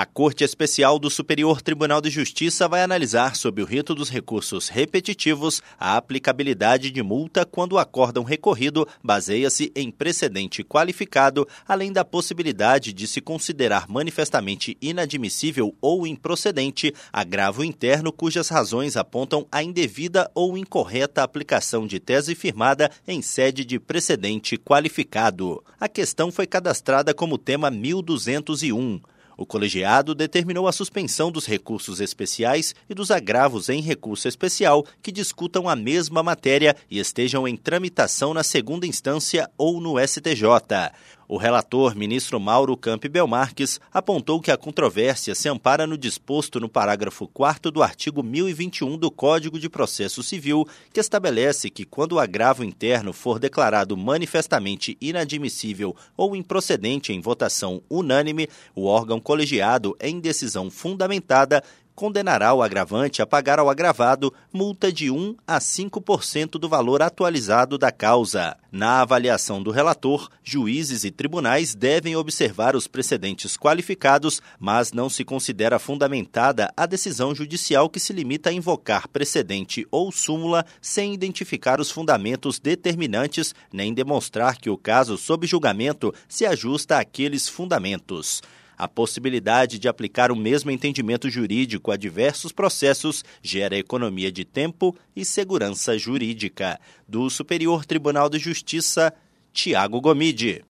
A Corte Especial do Superior Tribunal de Justiça vai analisar, sob o rito dos recursos repetitivos, a aplicabilidade de multa quando o acórdão recorrido baseia-se em precedente qualificado, além da possibilidade de se considerar manifestamente inadmissível ou improcedente agravo interno cujas razões apontam a indevida ou incorreta aplicação de tese firmada em sede de precedente qualificado. A questão foi cadastrada como tema 1201. O colegiado determinou a suspensão dos recursos especiais e dos agravos em recurso especial que discutam a mesma matéria e estejam em tramitação na segunda instância ou no STJ. O relator, ministro Mauro Campbell Marques, apontou que a controvérsia se ampara no disposto no parágrafo 4 do artigo 1021 do Código de Processo Civil, que estabelece que quando o agravo interno for declarado manifestamente inadmissível ou improcedente em votação unânime, o órgão colegiado, em decisão fundamentada, condenará o agravante a pagar ao agravado multa de 1 a 5% do valor atualizado da causa. Na avaliação do relator, juízes e tribunais devem observar os precedentes qualificados, mas não se considera fundamentada a decisão judicial que se limita a invocar precedente ou súmula sem identificar os fundamentos determinantes nem demonstrar que o caso sob julgamento se ajusta àqueles fundamentos. A possibilidade de aplicar o mesmo entendimento jurídico a diversos processos gera economia de tempo e segurança jurídica. Do Superior Tribunal de Justiça, Tiago Gomide.